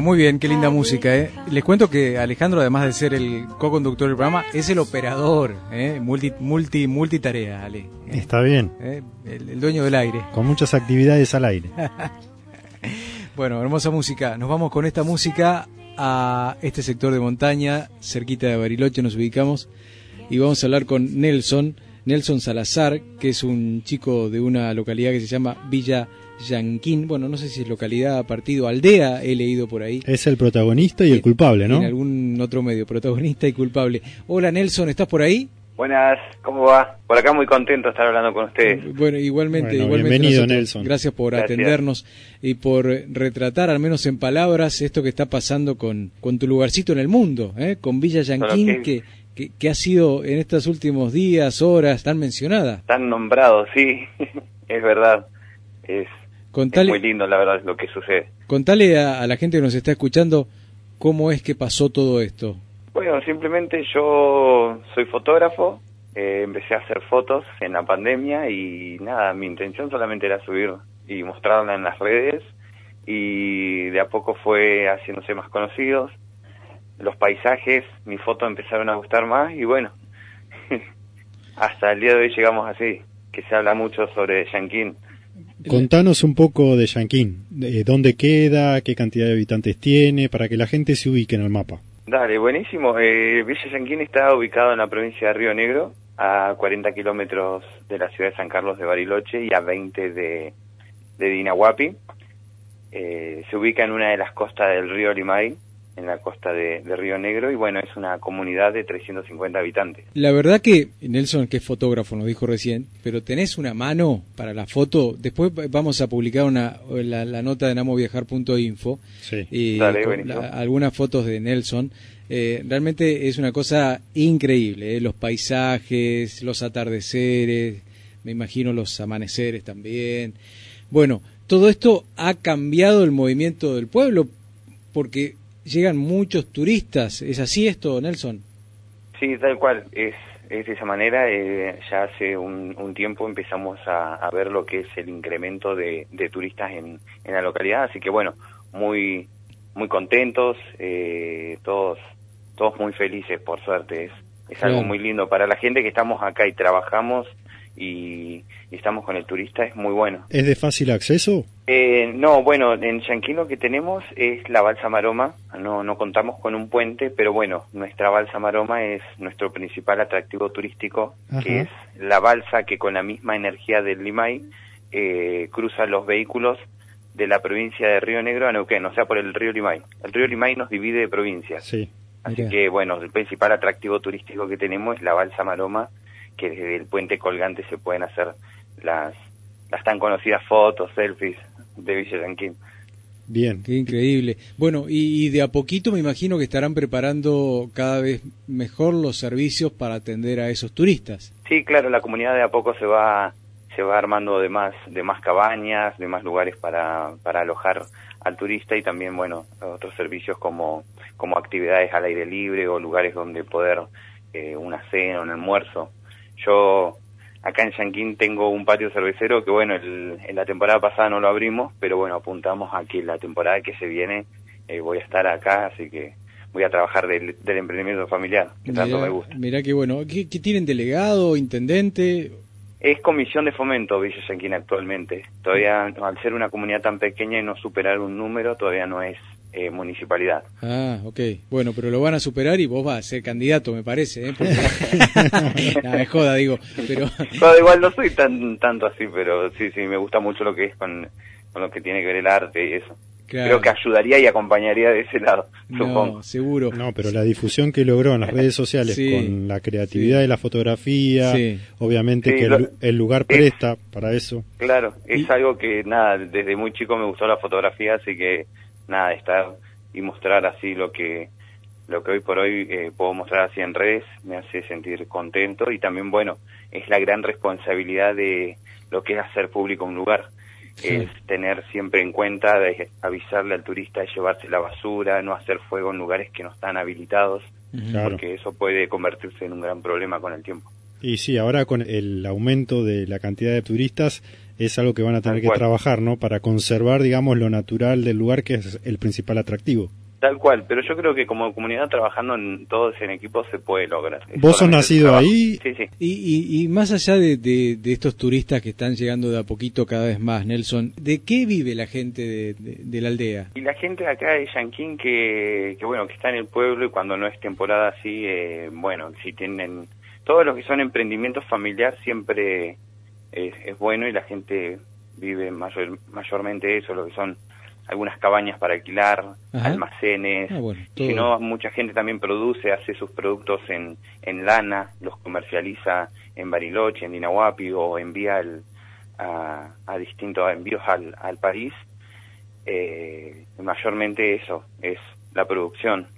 Muy bien, qué linda música. ¿eh? Les cuento que Alejandro, además de ser el co-conductor del programa, es el operador, ¿eh? multi, multi, multitarea, Ale. Está bien. ¿Eh? El, dueño del aire. Con muchas actividades al aire. bueno, hermosa música. Nos vamos con esta música a este sector de montaña, cerquita de Bariloche nos ubicamos, y vamos a hablar con Nelson, Nelson Salazar, que es un chico de una localidad que se llama Villa Yanquín, bueno, no sé si es localidad, partido, aldea, he leído por ahí. Es el protagonista y el culpable, ¿no? En algún otro medio, protagonista y culpable. Hola Nelson, ¿estás por ahí? Buenas, ¿cómo va? Por acá muy contento de estar hablando con ustedes. Bueno, igualmente, igualmente. Bienvenido, Nelson. Gracias por atendernos y por retratar, al menos en palabras, esto que está pasando con, con tu lugarcito en el mundo, ¿eh? con Villa Yanquín, que, que, que, ha sido en estos últimos días, horas, tan mencionada. Tan nombrado, sí, es verdad. Es Contale, muy lindo, la verdad, lo que sucede. Contale a, la gente que nos está escuchando cómo es que pasó todo esto. Bueno, simplemente yo soy fotógrafo, eh, empecé a hacer fotos en la pandemia y nada, mi intención solamente era subir y mostrarla en las redes y de a poco fue haciéndose más conocidos. Los paisajes, mi foto empezaron a gustar más y bueno, hasta el día de hoy llegamos así, que se habla mucho sobre Yanquín. Contanos un poco de Yanquín, dónde queda, qué cantidad de habitantes tiene, para que la gente se ubique en el mapa. Dale, buenísimo. Eh, Villa Yanquín está ubicado en la provincia de Río Negro, a 40 kilómetros de la ciudad de San Carlos de Bariloche y a 20 de, de Dinahuapi. Eh, se ubica en una de las costas del río Limay, en la costa de, Río Negro y bueno, es una comunidad de 350 habitantes. La verdad que Nelson, que es fotógrafo, nos dijo recién, pero tenés una mano para la foto. Después vamos a publicar una, la, nota de namoviajar.info sí. y algunas fotos de Nelson. Eh, realmente es una cosa increíble, eh, los paisajes, los atardeceres, me imagino los amaneceres también. Bueno, todo esto ha cambiado el movimiento del pueblo porque llegan muchos turistas. ¿Es así esto, Nelson? Sí, tal cual. Es, es de esa manera. Eh, ya hace un, tiempo empezamos a, ver lo que es el incremento de, turistas en, en, la localidad. Así que bueno, muy muy contentos, eh, todos todos muy felices, por suerte. Es, es algo muy lindo para la gente que estamos acá y trabajamos y, estamos con el turista, es muy bueno. ¿Es de fácil acceso? Eh, no, bueno, en Yanquín lo que tenemos es la balsa Maroma, no, no contamos con un puente, pero bueno, nuestra balsa Maroma es nuestro principal atractivo turístico, que es la balsa que con la misma energía del Limay eh, cruza los vehículos de la provincia de Río Negro a Neuquén, o sea, por el río Limay. El río Limay nos divide de provincias. Sí. Así que, bueno, el principal atractivo turístico que tenemos es la balsa Maroma, que desde el puente colgante se pueden hacer las, las tan conocidas fotos, selfies de Villa Yanquín. Bien, qué increíble. Bueno, y, de a poquito me imagino que estarán preparando cada vez mejor los servicios para atender a esos turistas. Sí, claro, la comunidad de a poco se va se va armando de más de más cabañas, de más lugares para, para alojar al turista y también bueno otros servicios como como actividades al aire libre o lugares donde poder eh, una cena, un almuerzo. Yo acá en Yanquín tengo un patio cervecero que bueno, en la temporada pasada no lo abrimos, pero bueno, apuntamos a que la temporada que se viene eh, voy a estar acá, así que voy a trabajar del, emprendimiento familiar, que tanto me gusta. Mirá que bueno, ¿qué, tienen delegado, intendente? Es comisión de fomento Villa Yanquín actualmente. Todavía, al ser una comunidad tan pequeña y no superar un número, todavía no es eh, municipalidad. Ah, ok. Bueno, pero lo van a superar y vos vas a ser candidato, me parece. ¿eh? me joda, digo. Pero... igual no soy tan tanto así, pero sí, sí, me gusta mucho lo que es con, con lo que tiene que ver el arte y eso. Creo que ayudaría y acompañaría de ese lado, supongo. seguro. No, pero la difusión que logró en las redes sociales con la creatividad de la fotografía, obviamente que el, lugar presta para eso. Claro, es algo que, nada, desde muy chico me gustó la fotografía, así que, nada, estar y mostrar así lo que lo que hoy por hoy eh, puedo mostrar así en redes me hace sentir contento y también, bueno, es la gran responsabilidad de lo que es hacer público un lugar es tener siempre en cuenta de avisarle al turista de llevarse la basura, no hacer fuego en lugares que no están habilitados, porque eso puede convertirse en un gran problema con el tiempo. Y sí, ahora con el aumento de la cantidad de turistas es algo que van a tener que trabajar, ¿no? Para conservar, digamos, lo natural del lugar que es el principal atractivo. Tal cual, pero yo creo que como comunidad trabajando en todos en equipo se puede lograr. ¿Vos sos nacido ahí? Sí, sí. Y, y, más allá de, de, estos turistas que están llegando de a poquito cada vez más, Nelson, ¿de qué vive la gente de, de la aldea? Y la gente acá de Yanquín que, que, bueno, que está en el pueblo y cuando no es temporada así, eh, bueno, si tienen... Todos los que son emprendimientos familiar siempre es, es bueno y la gente vive mayor, mayormente eso, lo que son algunas cabañas para alquilar, almacenes, ah, si no, mucha gente también produce, hace sus productos en, en lana, los comercializa en Bariloche, en Dinahuapi o envía a, a, distintos envíos al, al país. Eh, mayormente eso, es la producción,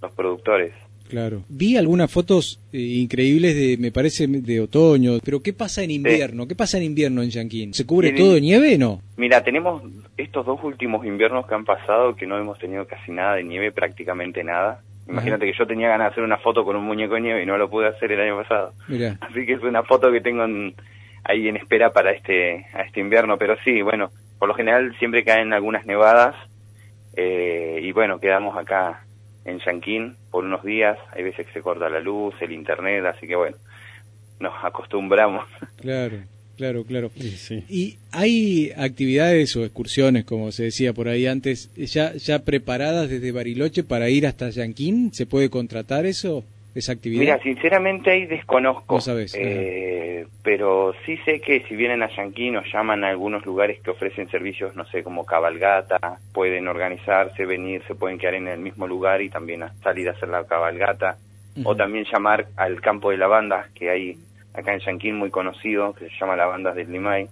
los productores. Claro. Vi algunas fotos eh, increíbles de, me parece, de otoño, pero ¿qué pasa en invierno? ¿Qué pasa en invierno en Yanquín? ¿Se cubre todo de nieve o no? Mira, tenemos estos dos últimos inviernos que han pasado que no hemos tenido casi nada de nieve, prácticamente nada. Imagínate que yo tenía ganas de hacer una foto con un muñeco de nieve y no lo pude hacer el año pasado. Así que es una foto que tengo ahí en espera para este, a este invierno, pero sí, bueno, por lo general siempre caen algunas nevadas eh, y bueno, quedamos acá en Yanquín por unos días, hay veces que se corta la luz, el internet, así que bueno, nos acostumbramos. Claro, claro, claro. ¿Y hay actividades o excursiones, como se decía por ahí antes, ya, ya preparadas desde Bariloche para ir hasta Yanquín? ¿Se puede contratar eso? Esa actividad? Mira, sinceramente ahí desconozco. Eh, pero sí sé que si vienen a Yanquín nos llaman a algunos lugares que ofrecen servicios, no sé, como cabalgata, pueden organizarse, venir, se pueden quedar en el mismo lugar y también salir a hacer la cabalgata. O también llamar al campo de lavandas que hay acá en Yanquín muy conocido, que se llama Lavandas del Limay,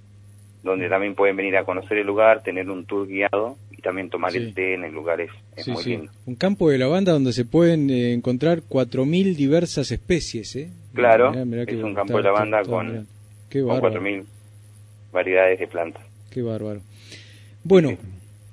donde también pueden venir a conocer el lugar, tener un tour guiado también tomar el té en el lugar es, muy lindo. Un campo de lavanda donde se pueden eh, encontrar 4.000 diversas especies, ¿eh? Claro, es un campo de lavanda con, con 4.000 variedades de plantas. Qué bárbaro. Bueno,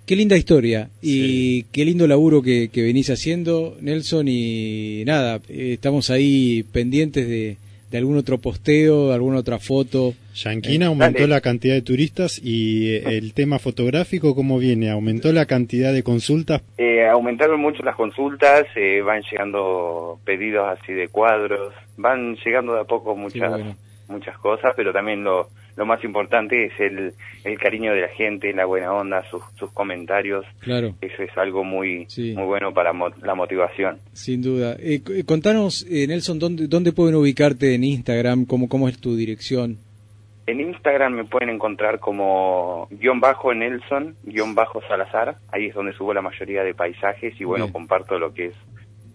qué linda historia y qué lindo laburo que, que venís haciendo, Nelson, y nada, eh, estamos ahí pendientes de de algún otro posteo, de alguna otra foto. Yanquina aumentó la cantidad de turistas y eh, el tema fotográfico, ¿cómo viene? ¿Aumentó la cantidad de consultas? Eh, aumentaron mucho las consultas, eh, van llegando pedidos así de cuadros, van llegando de a poco muchas, muchas cosas, pero también lo, lo más importante es el, el cariño de la gente, la buena onda, sus, sus comentarios. Claro. Eso es algo muy, muy bueno para la motivación. Sin duda. Eh, eh contanos, eh, Nelson, ¿dónde, ¿dónde pueden ubicarte en Instagram? ¿Cómo, ¿Cómo es tu dirección? En Instagram me pueden encontrar como guion bajo Nelson, guion bajo Salazar. Ahí es donde subo la mayoría de paisajes y bueno, comparto lo que es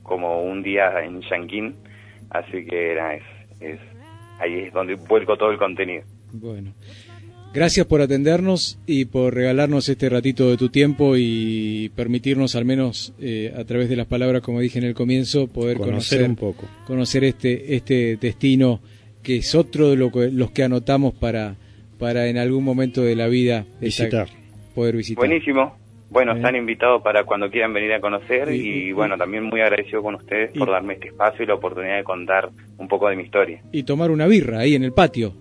como un día en Yanquín. Así que era, es, es, ahí es donde vuelco todo el contenido. Bueno. Gracias por atendernos y por regalarnos este ratito de tu tiempo y permitirnos al menos eh, a través de las palabras, como dije en el comienzo, poder conocer, un poco, conocer este este destino que es otro de lo los que anotamos para para en algún momento de la vida visitar, poder visitar. Buenísimo. Bueno, ¿Eh? están invitados para cuando quieran venir a conocer y, bueno, también muy agradecido con ustedes por darme este espacio y la oportunidad de contar un poco de mi historia. Y tomar una birra ahí en el patio.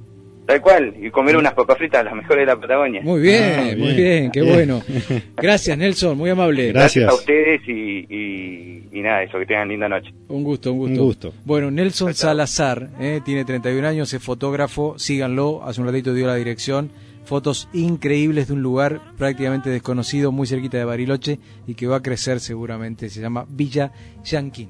Tal cual, y comer unas papas fritas, las mejores de la Patagonia. Muy bien, ah, muy bien, qué bueno. Gracias, Nelson, muy amable. Gracias, a ustedes y, y, nada, eso, que tengan linda noche. Un gusto, un gusto. Un gusto. Bueno, Nelson Salazar, eh, tiene 31 años, es fotógrafo, síganlo, hace un ratito dio la dirección, fotos increíbles de un lugar prácticamente desconocido, muy cerquita de Bariloche y que va a crecer seguramente. Se llama Villa Yanquín.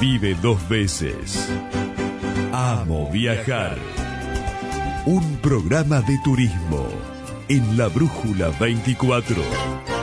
vive dos veces. Amo viajar. Un programa de turismo en la Brújula 24.